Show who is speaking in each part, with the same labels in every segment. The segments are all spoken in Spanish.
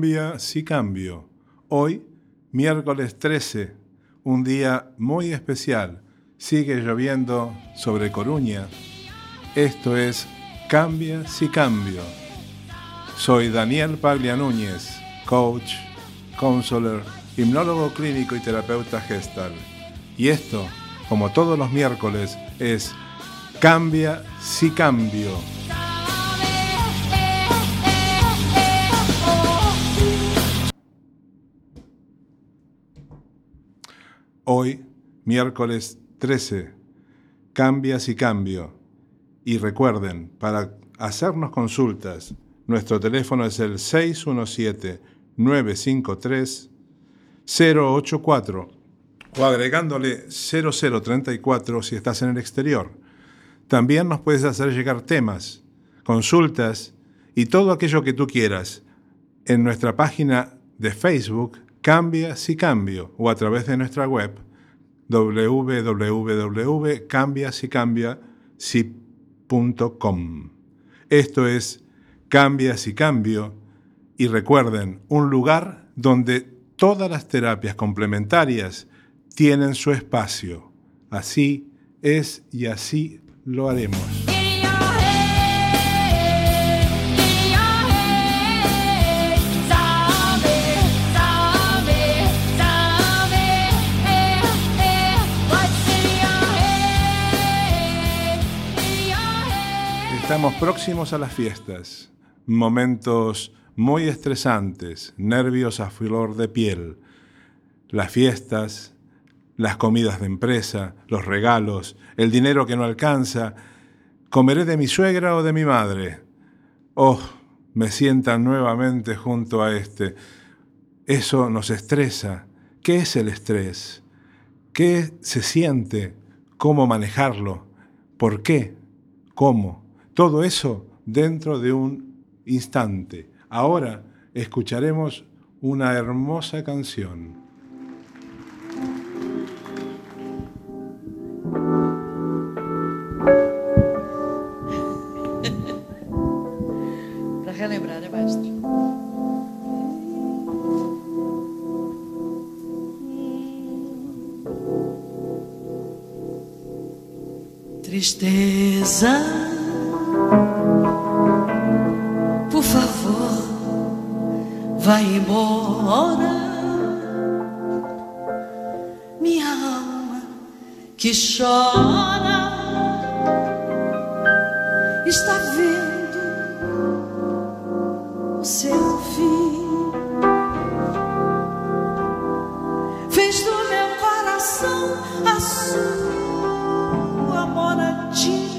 Speaker 1: Cambia si cambio. Hoy, miércoles 13, un día muy especial. Sigue lloviendo sobre Coruña. Esto es Cambia si cambio. Soy Daniel Paglia Núñez, coach, counselor, hipnólogo clínico y terapeuta gestal. Y esto, como todos los miércoles, es Cambia si cambio. Hoy, miércoles 13, cambia si cambio. Y recuerden, para hacernos consultas, nuestro teléfono es el 617-953-084 o agregándole 0034 si estás en el exterior. También nos puedes hacer llegar temas, consultas y todo aquello que tú quieras en nuestra página de Facebook Cambia si cambio o a través de nuestra web www.cambiasicambiasi.com. Esto es Cambia si cambio y recuerden, un lugar donde todas las terapias complementarias tienen su espacio. Así es y así lo haremos. Estamos próximos a las fiestas, momentos muy estresantes, nervios a flor de piel. Las fiestas, las comidas de empresa, los regalos, el dinero que no alcanza. ¿Comeré de mi suegra o de mi madre? Oh, me sientan nuevamente junto a este. Eso nos estresa. ¿Qué es el estrés? ¿Qué se siente? ¿Cómo manejarlo? ¿Por qué? ¿Cómo? Todo eso dentro de un instante. Ahora escucharemos una hermosa canción.
Speaker 2: Tristeza, chora está vendo o seu fim. Fez do meu coração a sua moradia.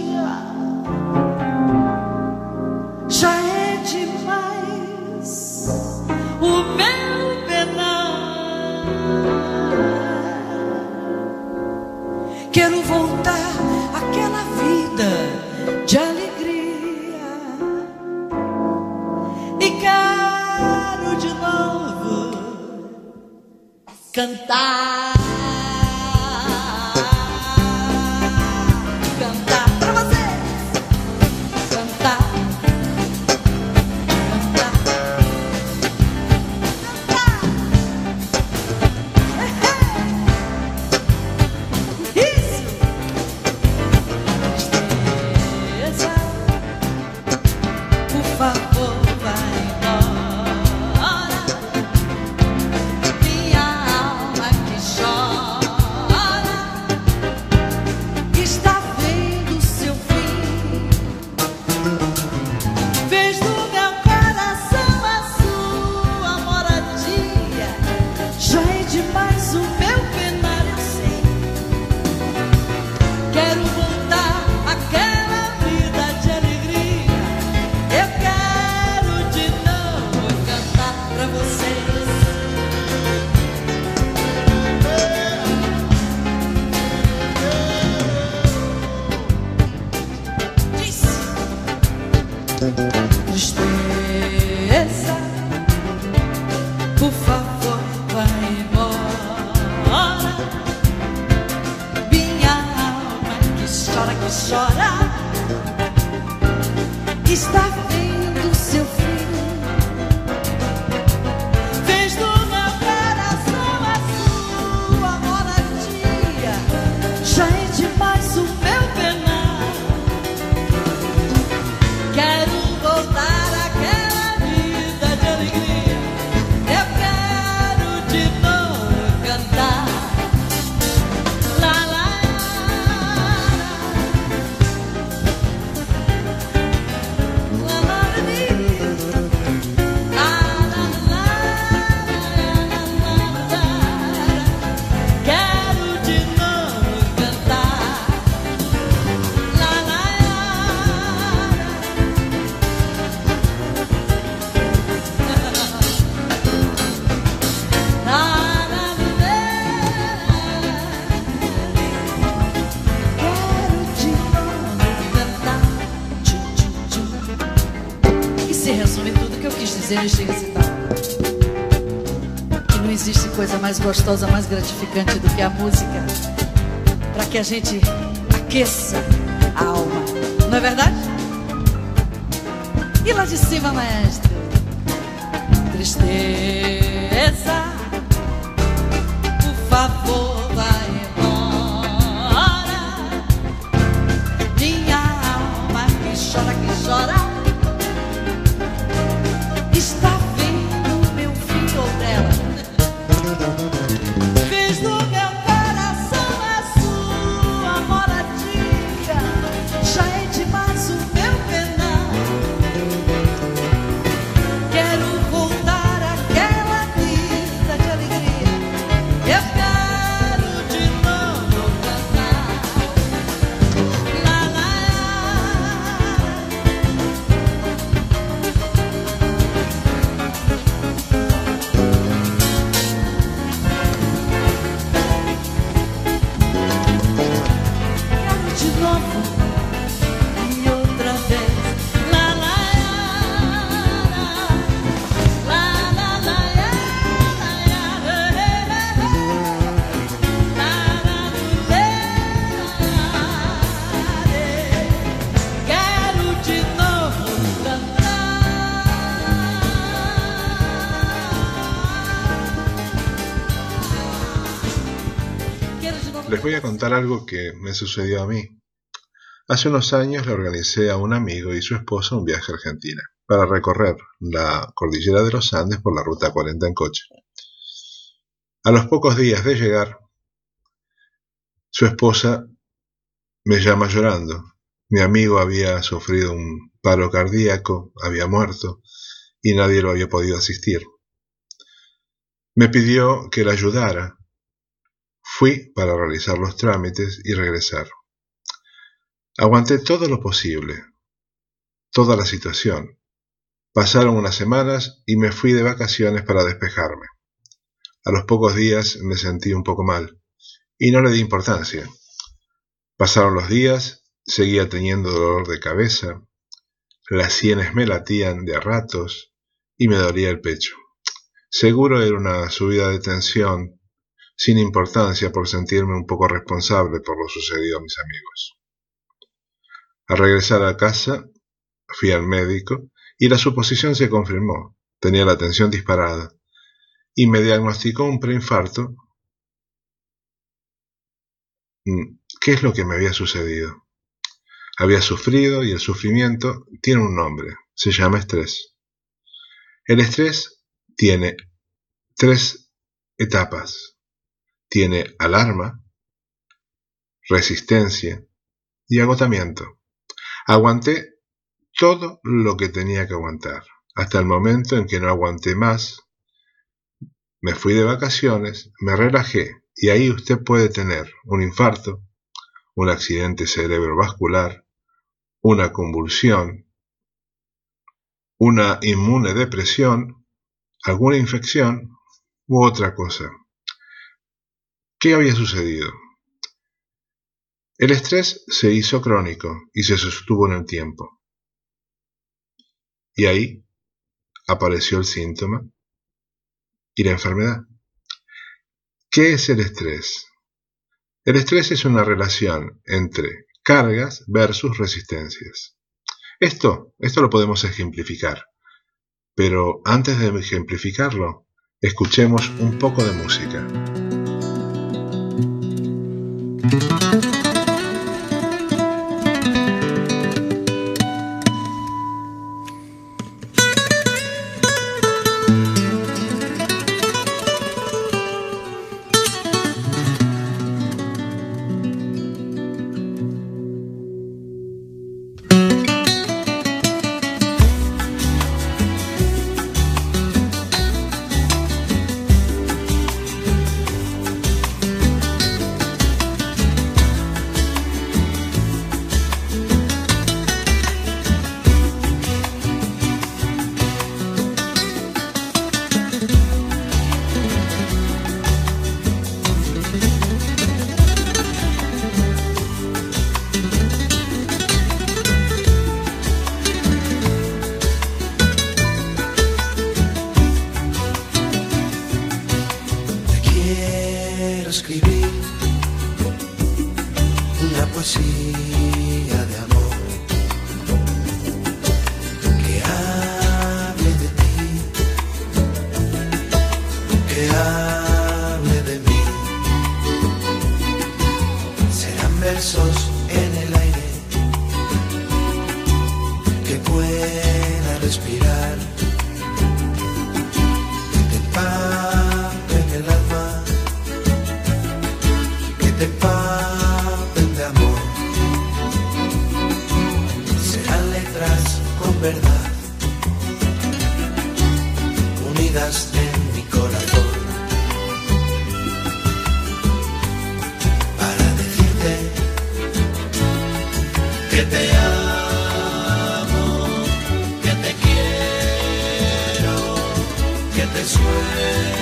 Speaker 2: Coisa mais gostosa, mais gratificante do que a música. Para que a gente aqueça a alma. Não é verdade? E lá de cima, maestro? Tristeza, por favor,
Speaker 1: Voy a contar algo que me sucedió a mí. Hace unos años le organicé a un amigo y su esposa un viaje a Argentina para recorrer la cordillera de los Andes por la ruta 40 en coche. A los pocos días de llegar, su esposa me llama llorando. Mi amigo había sufrido un paro cardíaco, había muerto y nadie lo había podido asistir. Me pidió que la ayudara Fui para realizar los trámites y regresar. Aguanté todo lo posible, toda la situación. Pasaron unas semanas y me fui de vacaciones para despejarme. A los pocos días me sentí un poco mal y no le di importancia. Pasaron los días, seguía teniendo dolor de cabeza, las sienes me latían de a ratos y me dolía el pecho. Seguro era una subida de tensión sin importancia por sentirme un poco responsable por lo sucedido a mis amigos. Al regresar a casa, fui al médico y la suposición se confirmó. Tenía la tensión disparada y me diagnosticó un preinfarto. Mm, ¿Qué es lo que me había sucedido? Había sufrido y el sufrimiento tiene un nombre, se llama estrés. El estrés tiene tres etapas tiene alarma, resistencia y agotamiento. Aguanté todo lo que tenía que aguantar, hasta el momento en que no aguanté más. Me fui de vacaciones, me relajé y ahí usted puede tener un infarto, un accidente cerebrovascular, una convulsión, una inmune depresión, alguna infección u otra cosa. ¿Qué había sucedido? El estrés se hizo crónico y se sostuvo en el tiempo. Y ahí apareció el síntoma y la enfermedad. ¿Qué es el estrés? El estrés es una relación entre cargas versus resistencias. Esto, esto lo podemos ejemplificar, pero antes de ejemplificarlo, escuchemos un poco de música.
Speaker 3: Que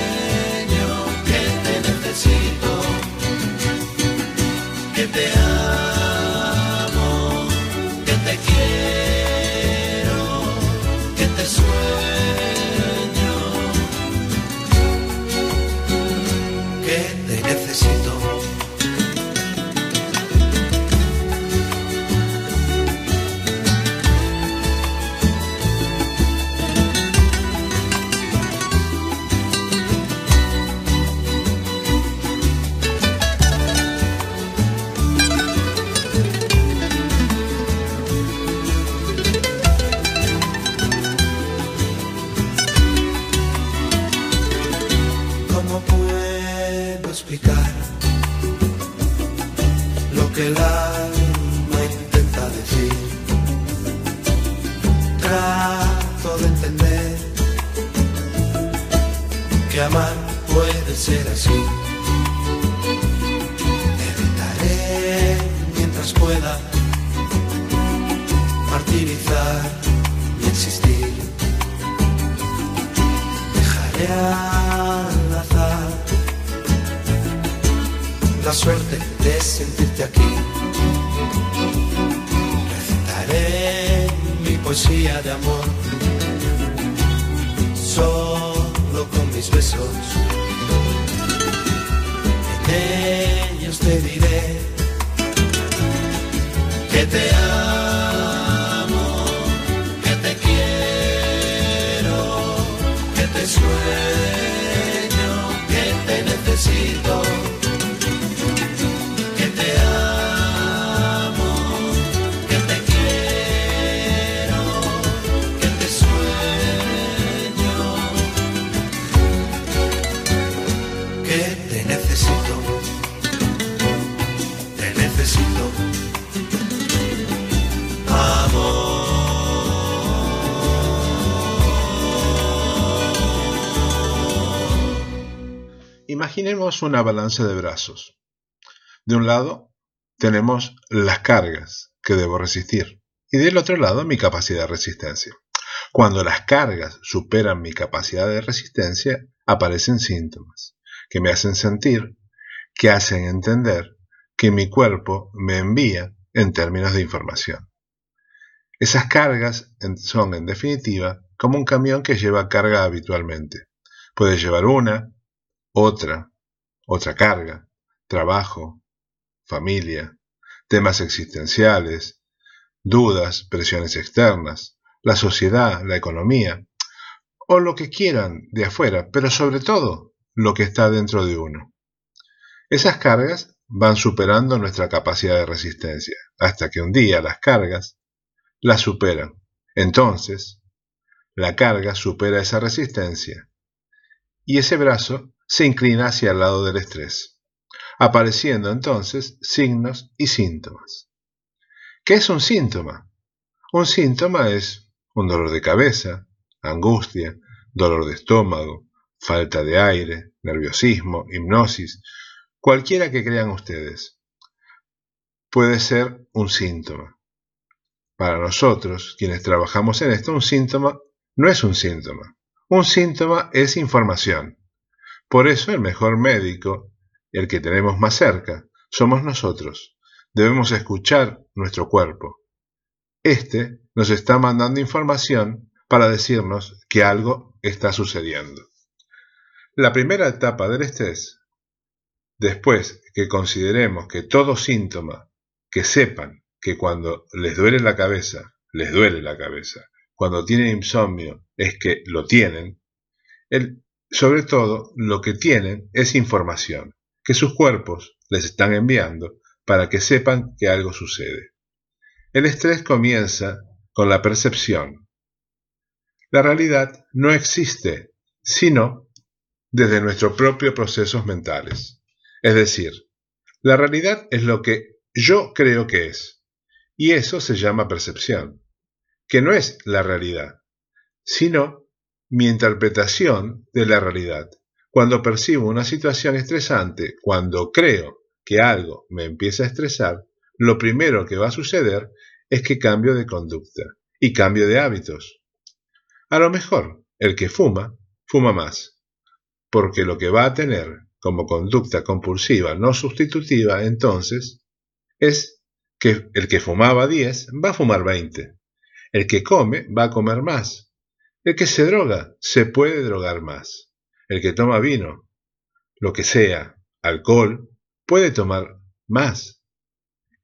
Speaker 1: Imaginemos una balanza de brazos. De un lado tenemos las cargas que debo resistir y del otro lado mi capacidad de resistencia. Cuando las cargas superan mi capacidad de resistencia, aparecen síntomas que me hacen sentir, que hacen entender que mi cuerpo me envía en términos de información. Esas cargas son, en definitiva, como un camión que lleva carga habitualmente. Puede llevar una, otra, otra carga, trabajo, familia, temas existenciales, dudas, presiones externas, la sociedad, la economía, o lo que quieran de afuera, pero sobre todo lo que está dentro de uno. Esas cargas van superando nuestra capacidad de resistencia, hasta que un día las cargas las superan. Entonces, la carga supera esa resistencia y ese brazo se inclina hacia el lado del estrés, apareciendo entonces signos y síntomas. ¿Qué es un síntoma? Un síntoma es un dolor de cabeza, angustia, dolor de estómago, falta de aire, nerviosismo, hipnosis, cualquiera que crean ustedes. Puede ser un síntoma. Para nosotros, quienes trabajamos en esto, un síntoma no es un síntoma. Un síntoma es información. Por eso el mejor médico, el que tenemos más cerca, somos nosotros. Debemos escuchar nuestro cuerpo. Este nos está mandando información para decirnos que algo está sucediendo. La primera etapa del estrés, después que consideremos que todo síntoma que sepan que cuando les duele la cabeza, les duele la cabeza. Cuando tienen insomnio es que lo tienen. El, sobre todo, lo que tienen es información que sus cuerpos les están enviando para que sepan que algo sucede. El estrés comienza con la percepción. La realidad no existe, sino desde nuestros propios procesos mentales. Es decir, la realidad es lo que yo creo que es, y eso se llama percepción, que no es la realidad, sino mi interpretación de la realidad. Cuando percibo una situación estresante, cuando creo que algo me empieza a estresar, lo primero que va a suceder es que cambio de conducta y cambio de hábitos. A lo mejor, el que fuma, fuma más, porque lo que va a tener como conducta compulsiva no sustitutiva entonces es que el que fumaba 10 va a fumar 20. El que come va a comer más. El que se droga se puede drogar más. El que toma vino, lo que sea, alcohol, puede tomar más.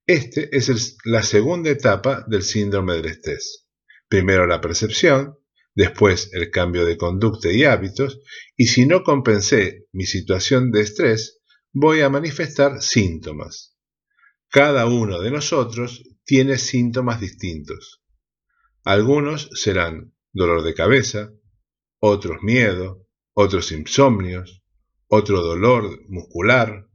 Speaker 1: Este es la segunda etapa del síndrome del estrés. Primero la percepción, después el cambio de conducta y hábitos, y si no compensé mi situación de estrés, voy a manifestar síntomas. Cada uno de nosotros tiene síntomas distintos. Algunos serán dolor de cabeza, otros miedo, otros insomnios, otro dolor muscular,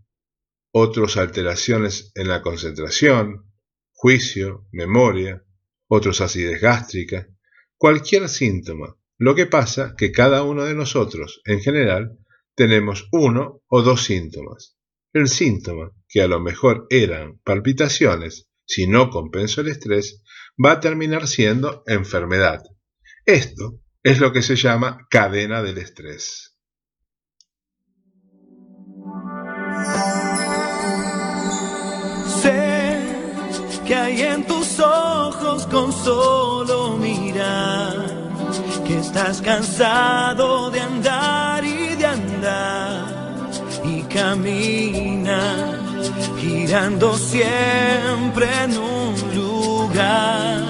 Speaker 1: otros alteraciones en la concentración, juicio, memoria, otros acidez gástrica, cualquier síntoma. Lo que pasa que cada uno de nosotros, en general, tenemos uno o dos síntomas. El síntoma, que a lo mejor eran palpitaciones, si no compenso el estrés, va a terminar siendo enfermedad. Esto es lo que se llama cadena del estrés.
Speaker 4: Sé que hay en tus ojos con solo mirar que estás cansado de andar y de andar y camina girando siempre en un lugar.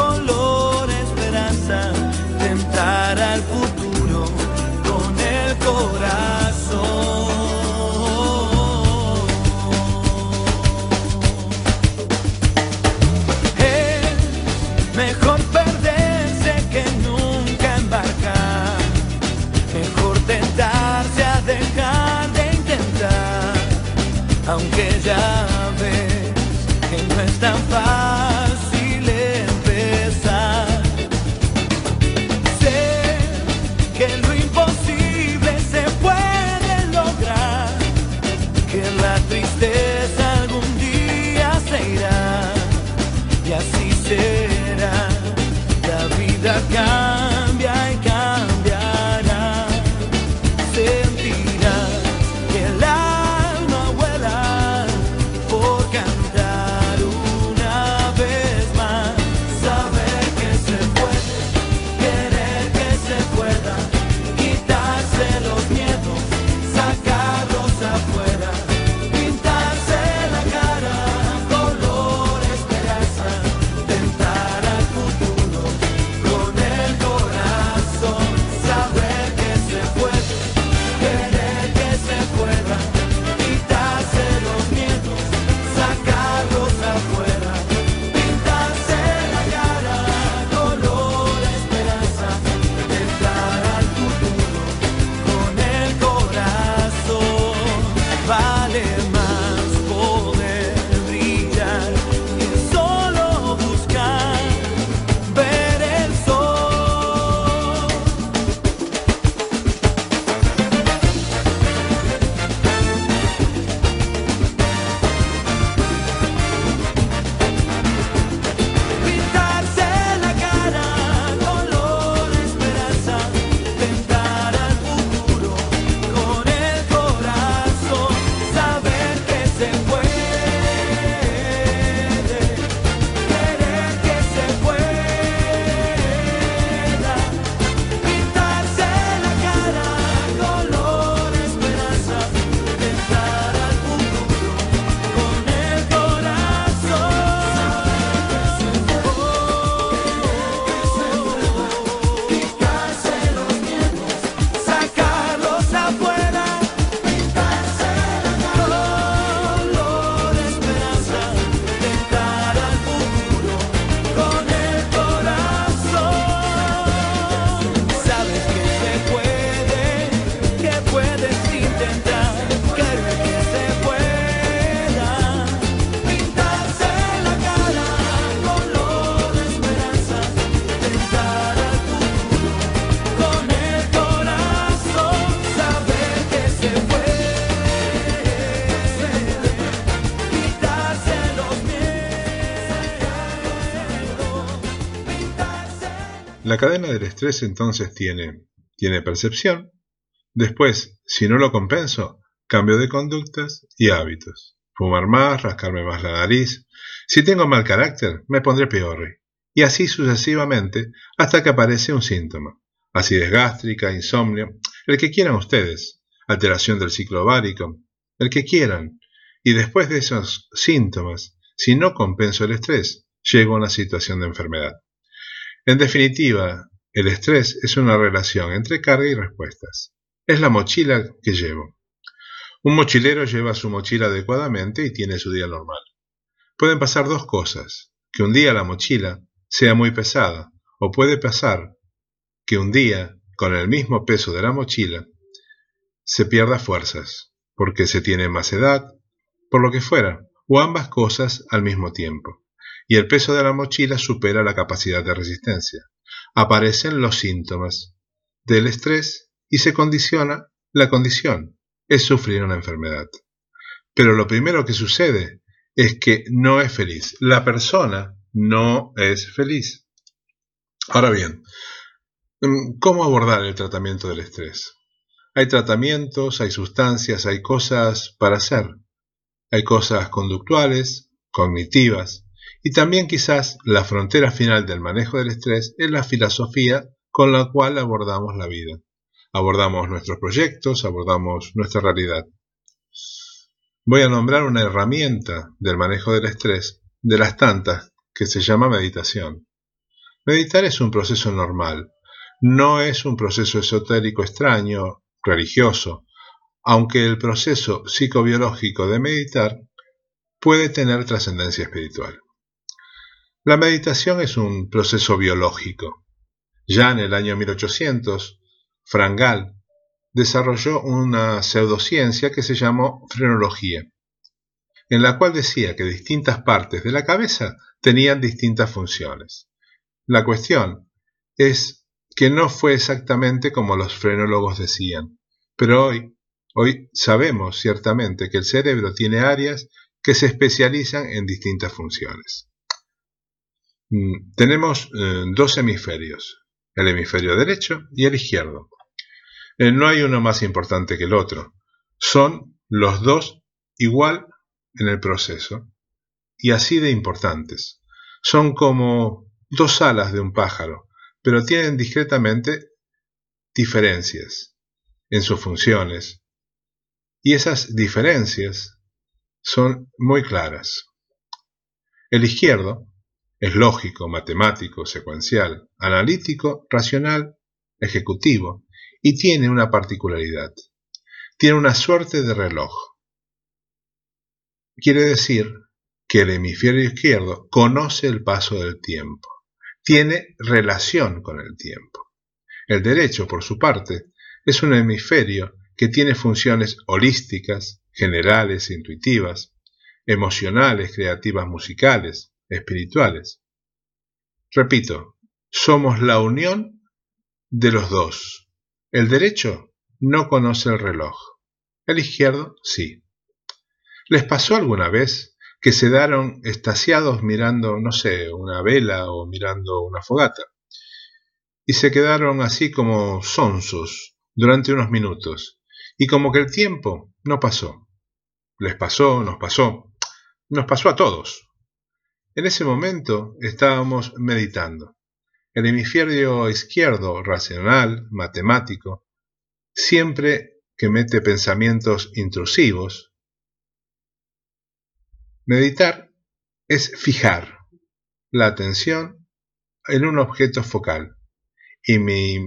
Speaker 1: del estrés entonces tiene, tiene percepción, después, si no lo compenso, cambio de conductas y hábitos. Fumar más, rascarme más la nariz. Si tengo mal carácter, me pondré peor. Y así sucesivamente hasta que aparece un síntoma. Acidez gástrica, insomnio, el que quieran ustedes, alteración del ciclo ovárico, el que quieran. Y después de esos síntomas, si no compenso el estrés, llego a una situación de enfermedad. En definitiva, el estrés es una relación entre carga y respuestas. Es la mochila que llevo. Un mochilero lleva su mochila adecuadamente y tiene su día normal. Pueden pasar dos cosas, que un día la mochila sea muy pesada, o puede pasar que un día, con el mismo peso de la mochila, se pierda fuerzas, porque se tiene más edad, por lo que fuera, o ambas cosas al mismo tiempo, y el peso de la mochila supera la capacidad de resistencia. Aparecen los síntomas del estrés y se condiciona la condición, es sufrir una enfermedad. Pero lo primero que sucede es que no es feliz. La persona no es feliz. Ahora bien, mm, ¿cómo abordar el tratamiento del estrés? Hay tratamientos, hay sustancias, hay cosas para hacer. Hay cosas conductuales, cognitivas, y también quizás la frontera final del manejo del estrés es la filosofía con la cual abordamos la vida abordamos nuestros proyectos, abordamos nuestra realidad. Voy a nombrar una herramienta del manejo del estrés, de las tantas, que se llama meditación. Meditar es un proceso normal, no es un proceso esotérico extraño, religioso, aunque el proceso psicobiológico de meditar puede tener trascendencia espiritual. La meditación es un proceso biológico. Ya en el año 1800, Frangal desarrolló una pseudociencia que se llamó frenología, en la cual decía que distintas partes de la cabeza tenían distintas funciones. La cuestión es que no fue exactamente como los frenólogos decían, pero hoy, hoy sabemos ciertamente que el cerebro tiene áreas que se especializan en distintas funciones. Mm, tenemos eh, dos hemisferios, el hemisferio derecho y el izquierdo. Eh, no hay uno más importante que el otro. Son los dos igual en el proceso y así de importantes. Son como dos alas de un pájaro, pero tienen discretamente diferencias en sus funciones. Y esas diferencias son muy claras. El izquierdo es lógico, matemático, secuencial, analítico, racional, ejecutivo, y tiene una particularidad. Tiene una suerte de reloj. Quiere decir que el hemisferio izquierdo conoce el paso del tiempo, tiene relación con el tiempo. El derecho, por su parte, es un hemisferio que tiene funciones holísticas, generales, intuitivas, emocionales, creativas, musicales, espirituales. Repito, somos la unión de los dos. El derecho no conoce el reloj, el izquierdo sí. ¿Les pasó alguna vez que se daron estasiados mirando, no sé, una vela o mirando una fogata? Y se quedaron así como sonsos durante unos minutos, y como que el tiempo no pasó. Les pasó, nos pasó, nos pasó a todos. En ese momento estábamos meditando. El hemisferio izquierdo, racional, matemático, siempre que mete pensamientos intrusivos. Meditar es fijar la atención en un objeto focal y mi,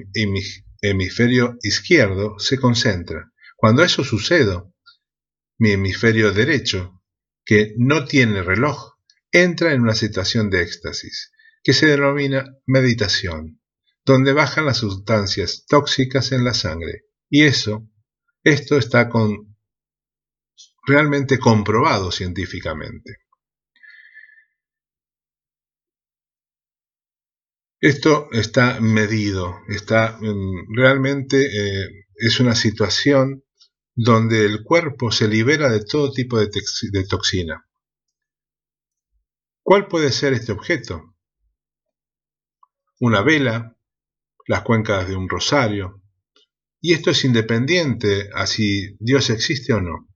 Speaker 1: hemisferio izquierdo se concentra. Cuando eso sucede, mi hemisferio derecho, que no tiene reloj, entra en una situación de éxtasis que se denomina meditación, donde bajan las sustancias tóxicas en la sangre. Y eso, esto está con, realmente comprobado científicamente. Esto está medido, está mm, realmente eh, es una situación donde el cuerpo se libera de todo tipo de toxina. ¿Cuál puede ser este objeto? una vela, las cuencas de un rosario. Y esto es independiente a si Dios existe o no.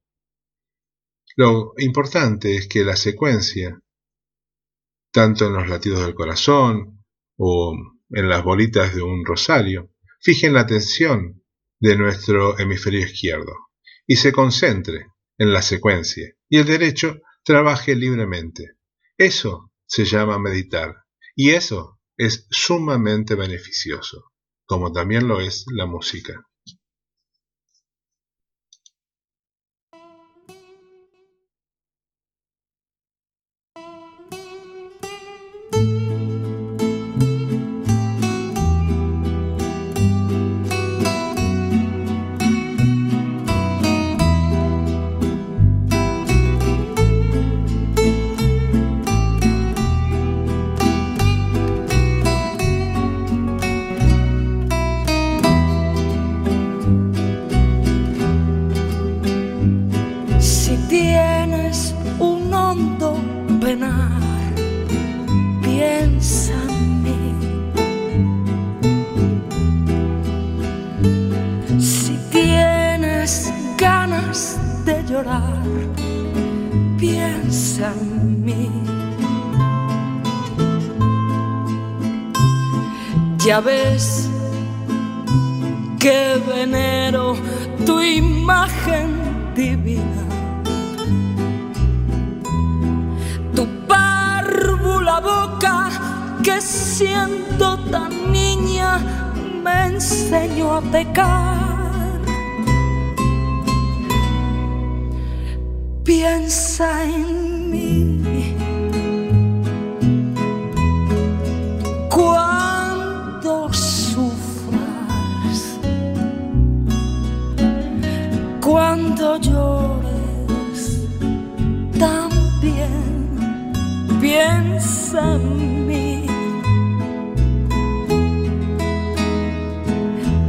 Speaker 1: Lo importante es que la secuencia, tanto en los latidos del corazón o en las bolitas de un rosario, fijen la atención de nuestro hemisferio izquierdo y se concentre en la secuencia y el derecho trabaje libremente. Eso se llama meditar y eso es sumamente beneficioso, como también lo es la música.
Speaker 5: Ves que venero tu imagen divina. Tu párvula boca que siendo tan niña me enseñó a pecar. Piensa en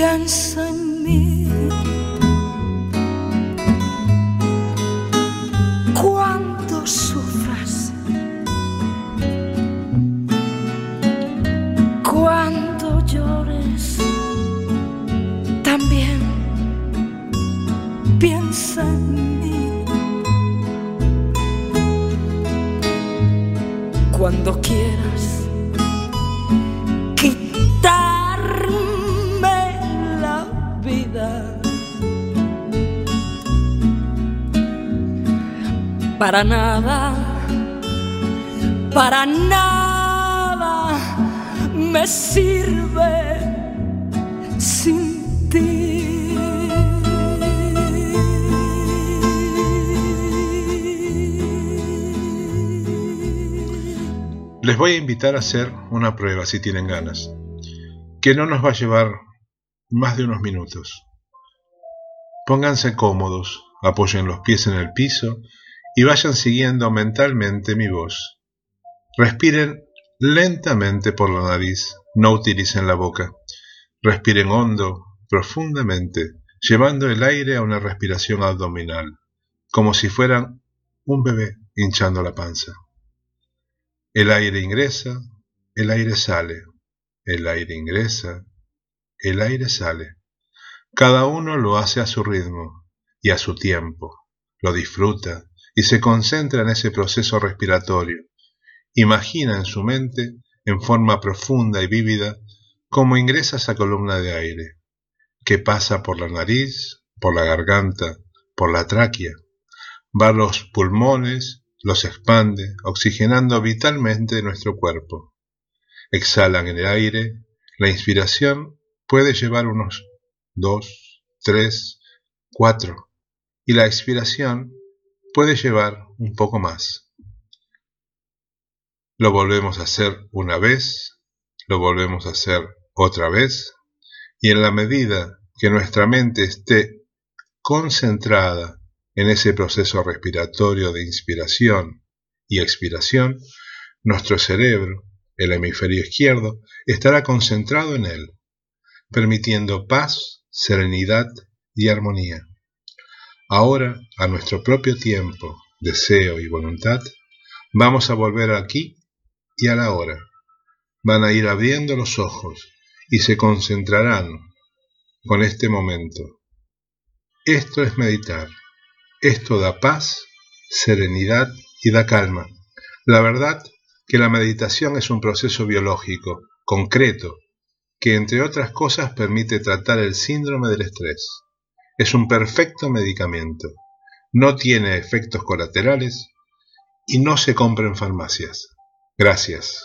Speaker 5: confianza en mí. Para nada, para nada me sirve sin ti.
Speaker 1: Les voy a invitar a hacer una prueba si tienen ganas, que no nos va a llevar más de unos minutos. Pónganse cómodos, apoyen los pies en el piso y vayan siguiendo mentalmente mi voz. Respiren lentamente por la nariz, no utilicen la boca. Respiren hondo, profundamente, llevando el aire a una respiración abdominal, como si fueran un bebé hinchando la panza. El aire ingresa, el aire sale, el aire ingresa, el aire sale. Cada uno lo hace a su ritmo y a su tiempo, lo disfruta y se concentra en ese proceso respiratorio. Imagina en su mente, en forma profunda y vívida, cómo ingresa esa columna de aire, que pasa por la nariz, por la garganta, por la tráquea, va a los pulmones, los expande, oxigenando vitalmente nuestro cuerpo. Exhalan el aire, la inspiración puede llevar unos dos, tres, cuatro, y la expiración puede llevar un poco más. Lo volvemos a hacer una vez, lo volvemos a hacer otra vez, y en la medida que nuestra mente esté concentrada en ese proceso respiratorio de inspiración y expiración, nuestro cerebro, el hemisferio izquierdo, estará concentrado en él, permitiendo paz, serenidad y armonía. Ahora, a nuestro propio tiempo, deseo y voluntad, vamos a volver aquí y a la hora. Van a ir abriendo los ojos y se concentrarán con este momento. Esto es meditar. Esto da paz, serenidad y da calma. La verdad que la meditación es un proceso biológico, concreto, que entre otras cosas permite tratar el síndrome del estrés. Es un perfecto medicamento. No tiene efectos colaterales y no se compra en farmacias. Gracias.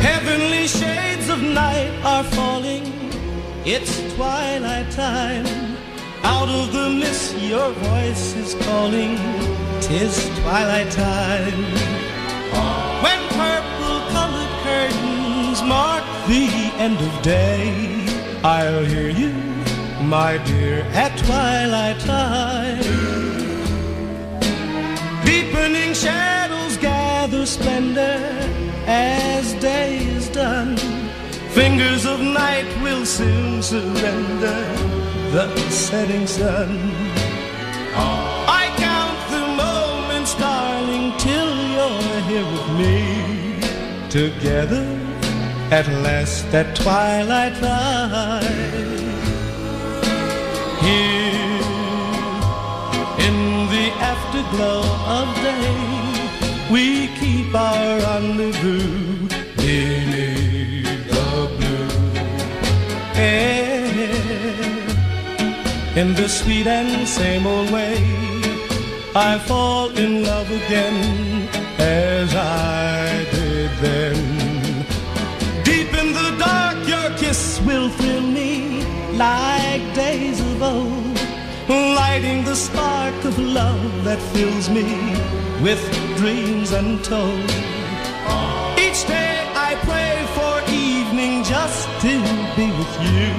Speaker 4: Heavenly shades of night are falling. It's twilight time. Out of the mist, your voice is calling. Tis twilight time. The end of day, I'll hear you, my dear, at twilight time. Deepening shadows gather splendor as day is done. Fingers of night will soon surrender the setting sun. I count the moments, darling, till you're here with me. Together at last at twilight time. Here in the afterglow of day, we keep our rendezvous beneath the blue. In the sweet and same old way, I fall in love again as I did then. Kiss will thrill me like days of old, lighting the spark of love that fills me with dreams untold. Each day I pray for evening just to be with you.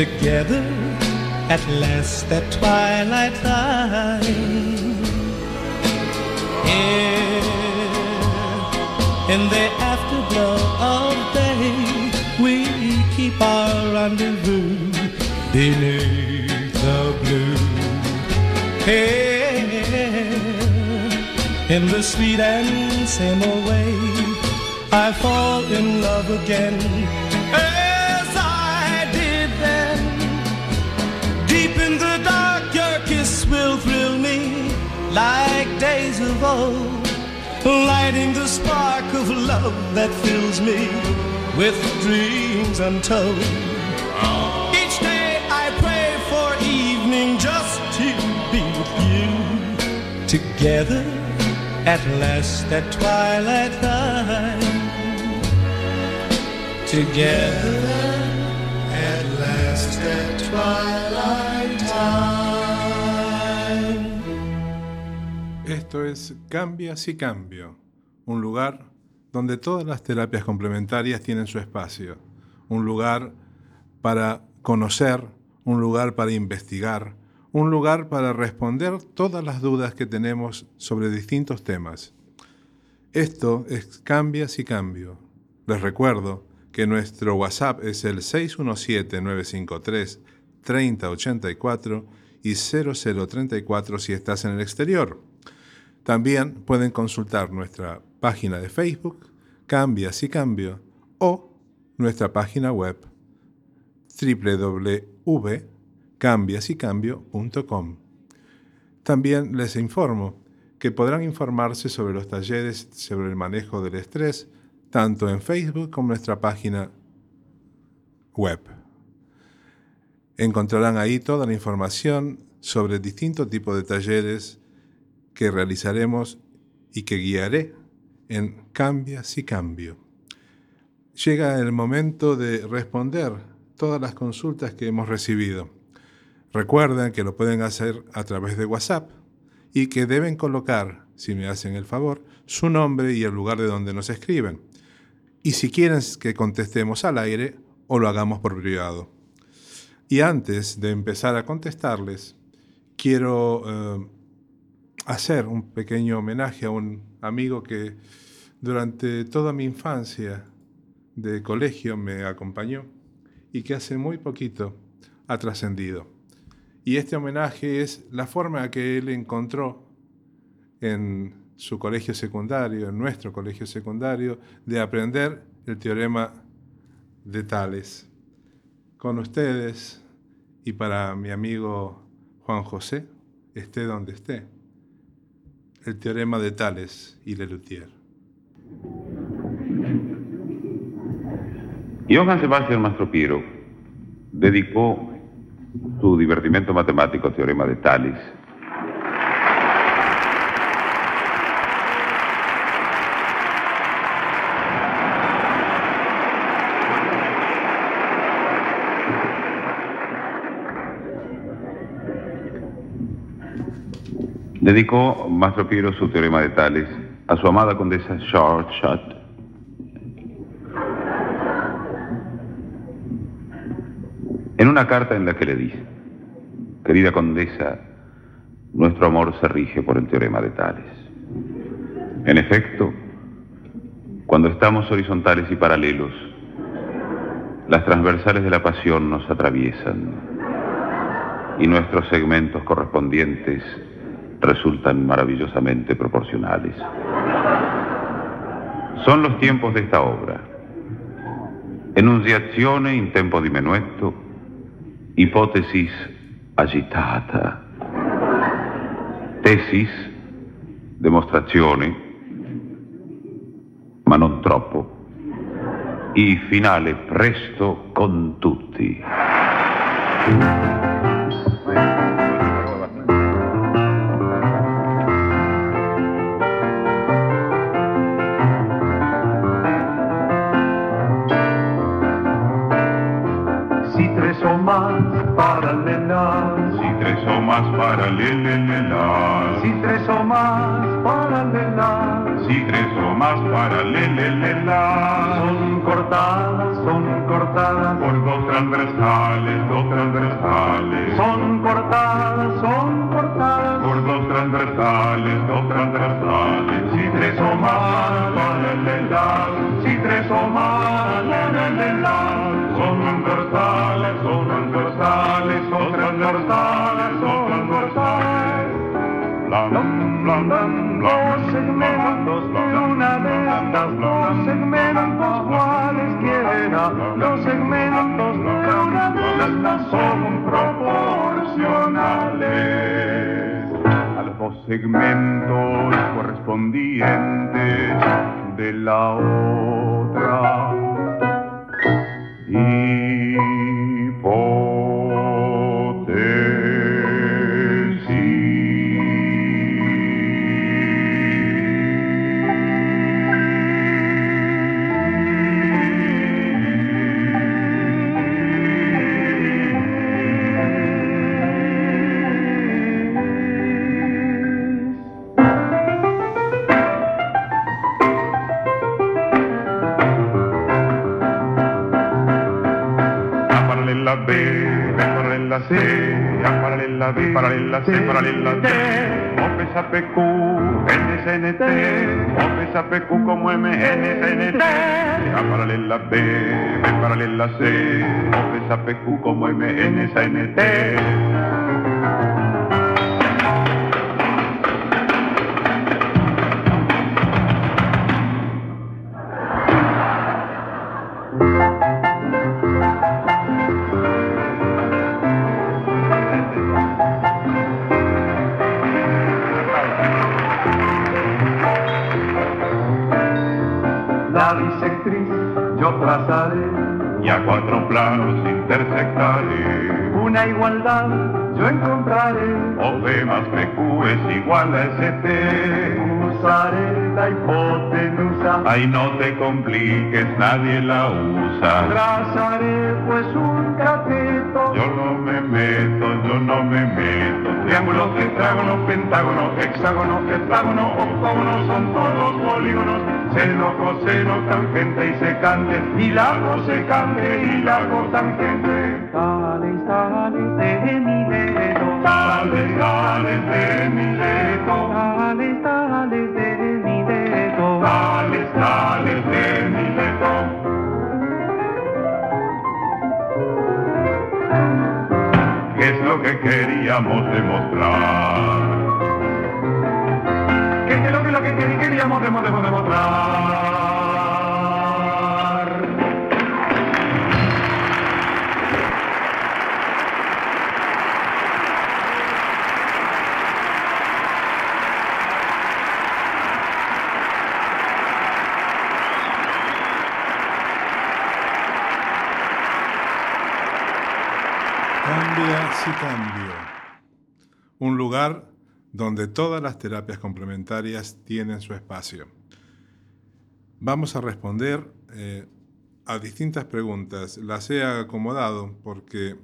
Speaker 4: Together at last that twilight time. In the afterglow of day, we keep our rendezvous beneath the blue. Here in the sweet and same way, I fall in love again as I did then. Deep in the dark, your kiss will thrill me like days of old, lighting the spark of love that fills me with dreams untold. Each day I pray for evening just to be with you. Together at last at twilight time. Together at last at twilight time.
Speaker 1: Esto es Cambias y Cambio, un lugar donde todas las terapias complementarias tienen su espacio, un lugar para conocer, un lugar para investigar, un lugar para responder todas las dudas que tenemos sobre distintos temas. Esto es Cambia si Cambio. Les recuerdo que nuestro WhatsApp es el 617-953-3084 y 0034 si estás en el exterior. También pueden consultar nuestra página de Facebook, Cambia si Cambio, o nuestra página web www.cambiasicambio.com. También les informo que podrán informarse sobre los talleres sobre el manejo del estrés, tanto en Facebook como en nuestra página web. Encontrarán ahí toda la información sobre distintos tipos de talleres que realizaremos y que guiaré en Cambia si Cambio. Llega el momento de responder todas las consultas que hemos recibido. Recuerden que lo pueden hacer a través de WhatsApp y que deben colocar, si me hacen el favor, su nombre y el lugar de donde nos escriben. Y si quieren que contestemos al aire o lo hagamos por privado. Y antes de empezar a contestarles, quiero eh, hacer un pequeño homenaje a un amigo que durante toda mi infancia de colegio me acompañó y que hace muy poquito ha trascendido. Y este homenaje es la forma que él encontró en su colegio secundario, en nuestro colegio secundario, de aprender el teorema de Tales. Con ustedes y para mi amigo Juan José, esté donde esté, el teorema de Tales y Lelutier.
Speaker 6: Johann Sebastian Mastropiero dedicó su divertimento matemático teorema de Tales. Dedicó Mastro Piero su teorema de Tales a su amada condesa Short en una carta en la que le dice, querida condesa, nuestro amor se rige por el teorema de Tales. En efecto, cuando estamos horizontales y paralelos, las transversales de la pasión nos atraviesan y nuestros segmentos correspondientes resultan maravillosamente proporcionales. Son los tiempos de esta obra. Enunciazione in tempo di menuetto, hipótesis agitata, tesis, demostrazione, ma non troppo, e finale presto con tutti.
Speaker 7: Tres o más paralelas, B, paralela C, paralela D. O pesa PQ, NSNT, O pesa PQ como MNSNT. A paralela B, B paralela C, O pesa PQ como MNSNT.
Speaker 8: Igualdad yo encontraré,
Speaker 7: O B más PQ es igual a ST.
Speaker 8: usaré la hipotenusa,
Speaker 7: Ay, no te compliques, nadie la usa.
Speaker 8: trazaré pues un cateto,
Speaker 7: Yo no me meto, yo no me meto. Triángulo, tetrágono, pentágono, hexágono, heptágono, octógono, son todos polígonos. Seno, coseno, tangente y secante. Y largo, secante y largo, tangente.
Speaker 8: De Mileto,
Speaker 7: Tales, tales de Mileto.
Speaker 8: tales, tales de Mileto.
Speaker 7: Tales, tales de Mileto. ¿Qué es lo que queríamos demostrar? ¿Qué es lo que, lo que quer- queríamos demo- demo- demostrar?
Speaker 1: Donde todas las terapias complementarias tienen su espacio. Vamos a responder eh, a distintas preguntas. Las he acomodado porque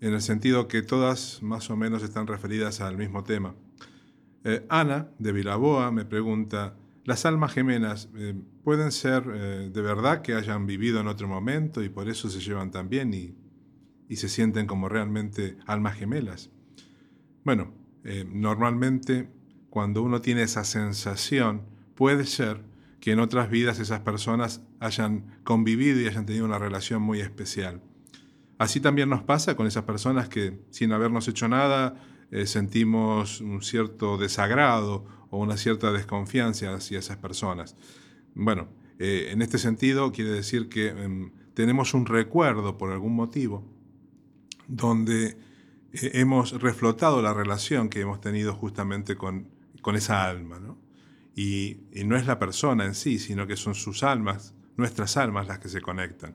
Speaker 1: en el sentido que todas más o menos están referidas al mismo tema. Eh, Ana de Vilaboa me pregunta, ¿las almas gemelas eh, pueden ser de verdad que hayan vivido en otro momento y por eso se llevan tan bien y se sienten como realmente almas gemelas? Bueno, eh, normalmente cuando uno tiene esa sensación, puede ser que en otras vidas esas personas hayan convivido y hayan tenido una relación muy especial. Así también nos pasa con esas personas que sin habernos hecho nada eh, sentimos un cierto desagrado o una cierta desconfianza hacia esas personas. Bueno, eh, en este sentido quiere decir que em, tenemos un recuerdo por algún motivo donde eh, hemos reflotado la relación que hemos tenido justamente con, con esa alma. ¿no? Y, no es la persona en sí, sino que son sus almas, nuestras almas las que se conectan.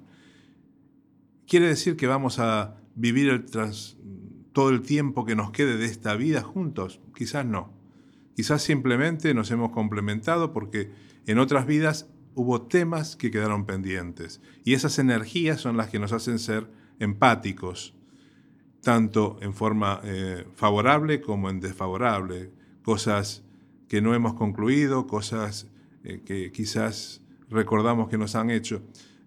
Speaker 1: ¿Quiere decir que vamos a vivir todo el tiempo que nos quede de esta vida juntos? Quizás no. Quizás simplemente nos hemos complementado porque en otras vidas hubo temas que quedaron pendientes. Y esas energías son las que nos hacen ser empáticos, tanto en forma eh, favorable como en desfavorable. Cosas que no hemos concluido, cosas eh, que quizás recordamos que nos han hecho.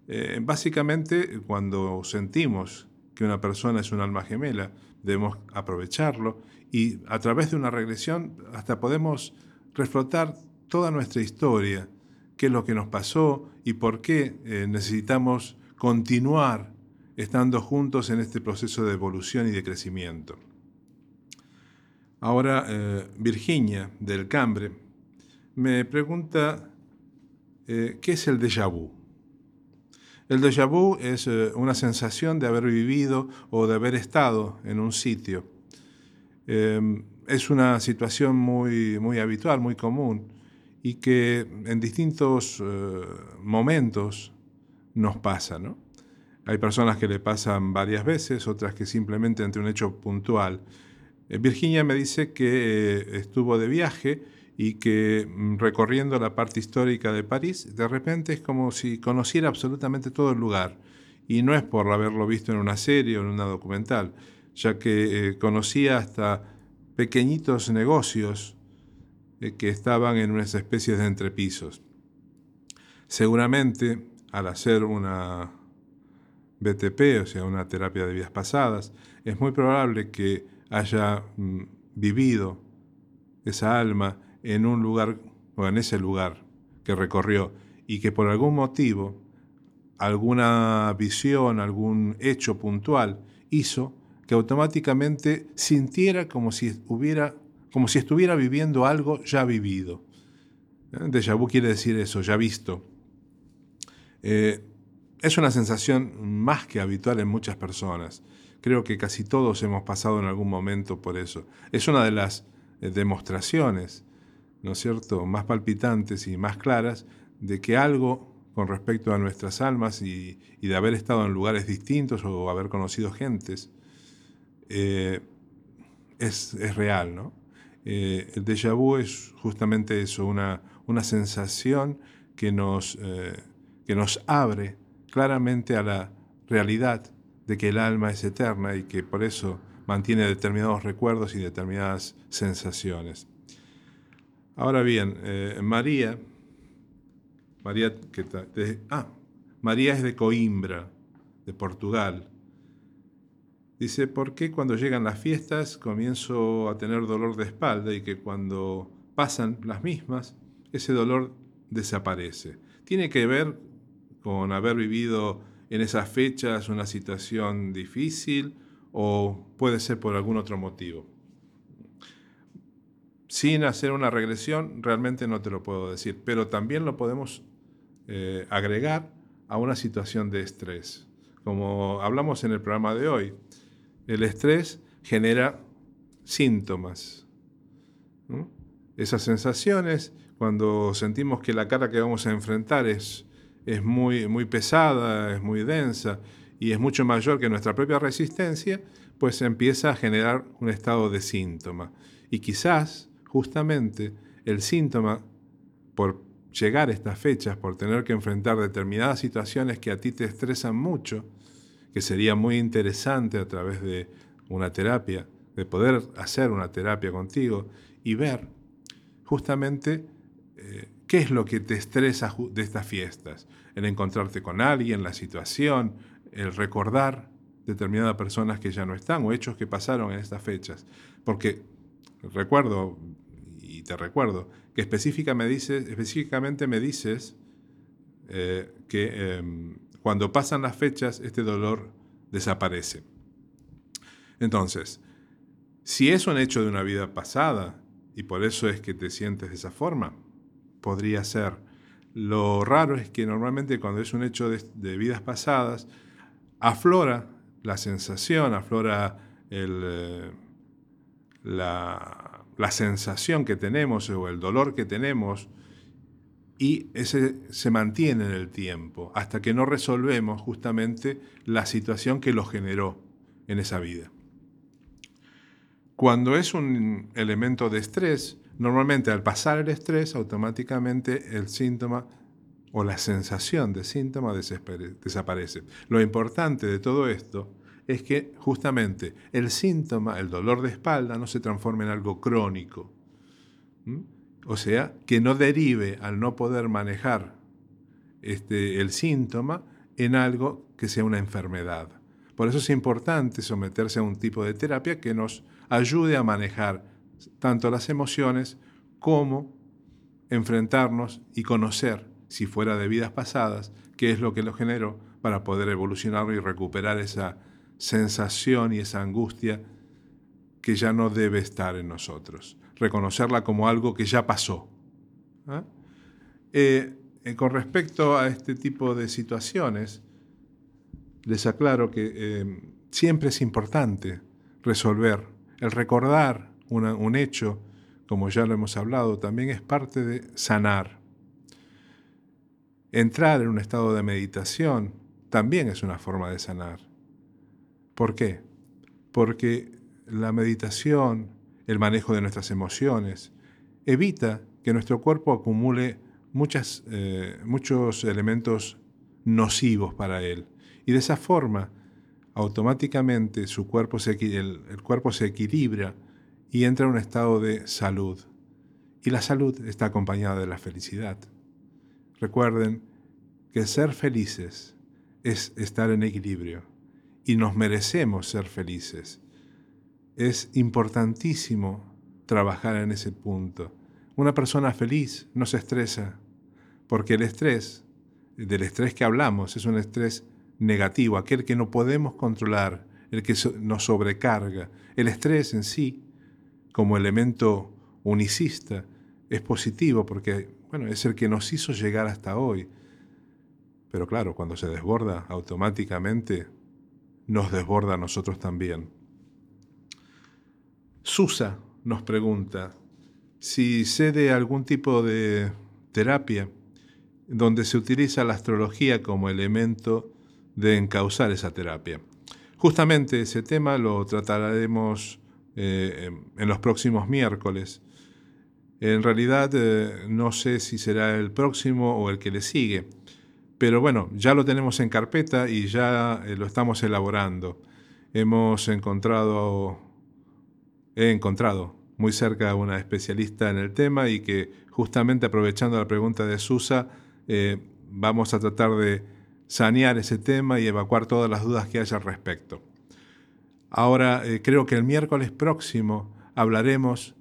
Speaker 1: Eh, básicamente, cuando sentimos que una persona es un alma gemela, debemos aprovecharlo y a través de una regresión hasta podemos reflotar toda nuestra historia, qué es lo que nos pasó y por qué necesitamos continuar estando juntos en este proceso de evolución y de crecimiento. Ahora, eh, Virginia del Cambre me pregunta eh, qué es el déjà vu. El déjà vu es eh, una sensación de haber vivido o de haber estado en un sitio. Eh, es una situación muy, muy habitual, muy común y que en distintos momentos nos pasa. ¿no? Hay personas que le pasan varias veces, otras que simplemente ante un hecho puntual. Eh, Virginia me dice que eh, estuvo de viaje y que mm, recorriendo la parte histórica de París, de repente es como si conociera absolutamente todo el lugar. Y no es por haberlo visto en una serie o en una documental, ya que eh, conocía hasta pequeñitos negocios que estaban en unas especies de entrepisos. Seguramente, al hacer una, BTP, o sea, una terapia de vidas pasadas, es muy probable que haya mm, vivido esa alma en un lugar o en ese lugar que recorrió y que por algún motivo, alguna visión, algún hecho puntual hizo que automáticamente sintiera como si, hubiera, como si estuviera viviendo algo ya vivido. ¿Eh? Déjà vu quiere decir eso, ya visto. Eh, es una sensación más que habitual en muchas personas. Creo que casi todos hemos pasado en algún momento por eso. Es una de las eh, demostraciones, ¿no es cierto?, más palpitantes y más claras de que algo con respecto a nuestras almas y, de haber estado en lugares distintos o haber conocido gentes, eh, es, real, ¿no? Eh, el déjà vu es justamente eso, una, una sensación que nos, que nos abre claramente a la realidad de que el alma es eterna y que por eso mantiene determinados recuerdos y determinadas sensaciones. Ahora bien, María, María, que, ah, María es de Coimbra, de Portugal. Dice, ¿por qué cuando llegan las fiestas comienzo a tener dolor de espalda y que cuando pasan las mismas, ese dolor desaparece? ¿Tiene que ver con haber vivido en esas fechas una situación difícil o puede ser por algún otro motivo? Sin hacer una regresión, realmente no te lo puedo decir, pero también lo podemos eh, agregar a una situación de estrés. Como hablamos en el programa de hoy, el estrés genera síntomas. Esas sensaciones, cuando sentimos que la cara que vamos a enfrentar es, es muy, muy pesada, es muy densa y es mucho mayor que nuestra propia resistencia, pues empieza a generar un estado de síntoma. Y quizás, justamente, el síntoma, por llegar a estas fechas, por tener que enfrentar determinadas situaciones que a ti te estresan mucho, que sería muy interesante a través de una terapia, de poder hacer una terapia contigo y ver justamente qué es lo que te estresa de estas fiestas, el encontrarte con alguien, la situación, el recordar determinadas personas que ya no están o hechos que pasaron en estas fechas. Porque recuerdo, y te recuerdo, que específicamente me dices, eh, que em, cuando pasan las fechas este dolor desaparece. Entonces, si es un hecho de una vida pasada y por eso es que te sientes de esa forma, podría ser. Lo raro es que normalmente cuando es un hecho de, vidas pasadas, aflora la sensación, aflora el, la, la sensación que tenemos o el dolor que tenemos y ese se mantiene en el tiempo hasta que no resolvemos justamente la situación que lo generó en esa vida. Cuando es un elemento de estrés, normalmente al pasar el estrés, automáticamente el síntoma o la sensación de síntoma desaparece. Lo importante de todo esto es que justamente el síntoma, el dolor de espalda, no se transforme en algo crónico. O sea, que no derive al no poder manejar este, el síntoma en algo que sea una enfermedad. Por eso es importante someterse a un tipo de terapia que nos ayude a manejar tanto las emociones como enfrentarnos y conocer, si fuera de vidas pasadas, qué es lo que lo generó para poder evolucionar y recuperar esa sensación y esa angustia que ya no debe estar en nosotros. Reconocerla como algo que ya pasó. ¿ah? Eh, eh, con respecto a este tipo de situaciones, les aclaro que eh, siempre es importante resolver. El recordar un hecho, como ya lo hemos hablado, también es parte de sanar. Entrar en un estado de meditación también es una forma de sanar. ¿Por qué? Porque la meditación, el manejo de nuestras emociones, evita que nuestro cuerpo acumule muchas, eh, muchos elementos nocivos para él. Y de esa forma, automáticamente su cuerpo el cuerpo se equilibra y entra en un estado de salud. Y la salud está acompañada de la felicidad. Recuerden que ser felices es estar en equilibrio y nos merecemos ser felices. Es importantísimo trabajar en ese punto. Una persona feliz no se estresa, porque el estrés, del estrés que hablamos, es un estrés negativo, aquel que no podemos controlar, el que nos sobrecarga. El estrés en sí, como elemento unicista, es positivo porque bueno, es el que nos hizo llegar hasta hoy. Pero claro, cuando se desborda automáticamente, nos desborda a nosotros también. Susa nos pregunta si sé de algún tipo de terapia donde se utiliza la astrología como elemento de encauzar esa terapia. Justamente ese tema lo trataremos eh, en los próximos miércoles. En realidad eh, no sé si será el próximo o el que le sigue, pero bueno, ya lo tenemos en carpeta y ya eh, lo estamos elaborando. Hemos encontrado, he encontrado muy cerca a una especialista en el tema y que justamente aprovechando la pregunta de Susa, vamos a tratar de sanear ese tema y evacuar todas las dudas que haya al respecto. Ahora, eh, creo que el miércoles próximo hablaremos,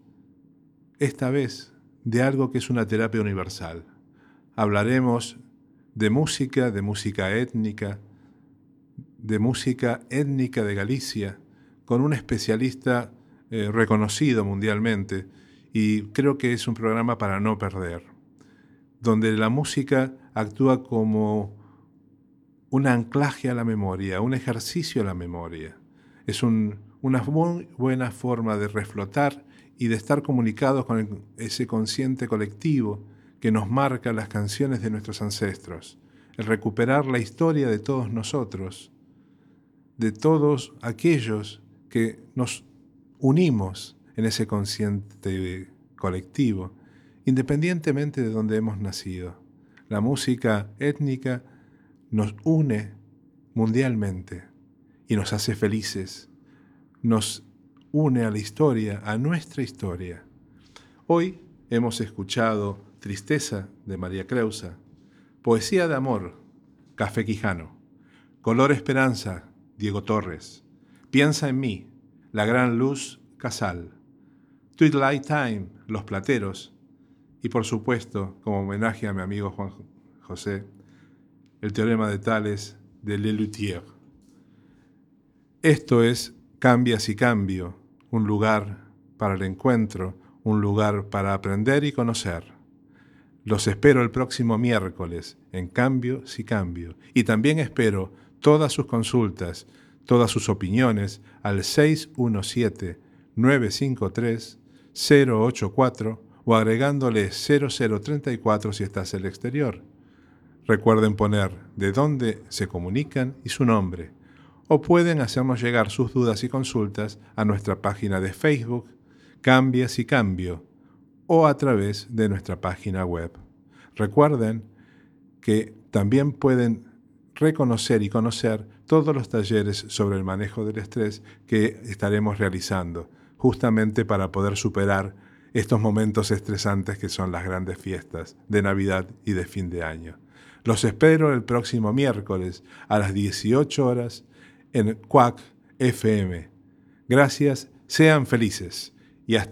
Speaker 1: esta vez, de algo que es una terapia universal. Hablaremos de música, de música étnica, de música étnica de Galicia, con un especialista eh, reconocido mundialmente, y creo que es un programa para no perder, donde la música actúa como un anclaje a la memoria, un ejercicio a la memoria. Es una muy buena forma de reflotar y de estar comunicados con ese consciente colectivo que nos marca las canciones de nuestros ancestros, el recuperar la historia de todos nosotros, de todos aquellos que nos unimos en ese consciente colectivo, independientemente de donde hemos nacido. La música étnica nos une mundialmente y nos hace felices, nos une a la historia, a nuestra historia. Hoy hemos escuchado Tristeza de María Creusa, Poesía de Amor, Café Quijano, Color Esperanza, Diego Torres, Piensa en mí, La Gran Luz, Casal, Twilight Time, Los Plateros, y por supuesto, como homenaje a mi amigo Juan José, el teorema de Tales de Lelutier. Esto es Cambias y Cambio, un lugar para el encuentro, un lugar para aprender y conocer. Los espero el próximo miércoles en Cambio y Cambio. Y también espero todas sus consultas, todas sus opiniones al 617-953-084 o agregándole 0034 si estás en el exterior. Recuerden poner de dónde se comunican y su nombre. O pueden hacernos llegar sus dudas y consultas a nuestra página de Facebook, Cambias y Cambio, o a través de nuestra página web. Recuerden que también pueden reconocer y conocer todos los talleres sobre el manejo del estrés que estaremos realizando, justamente para poder superar estos momentos estresantes que son las grandes fiestas de Navidad y de fin de año. Los espero el próximo miércoles a las 18 horas en Quack FM. Gracias, sean felices.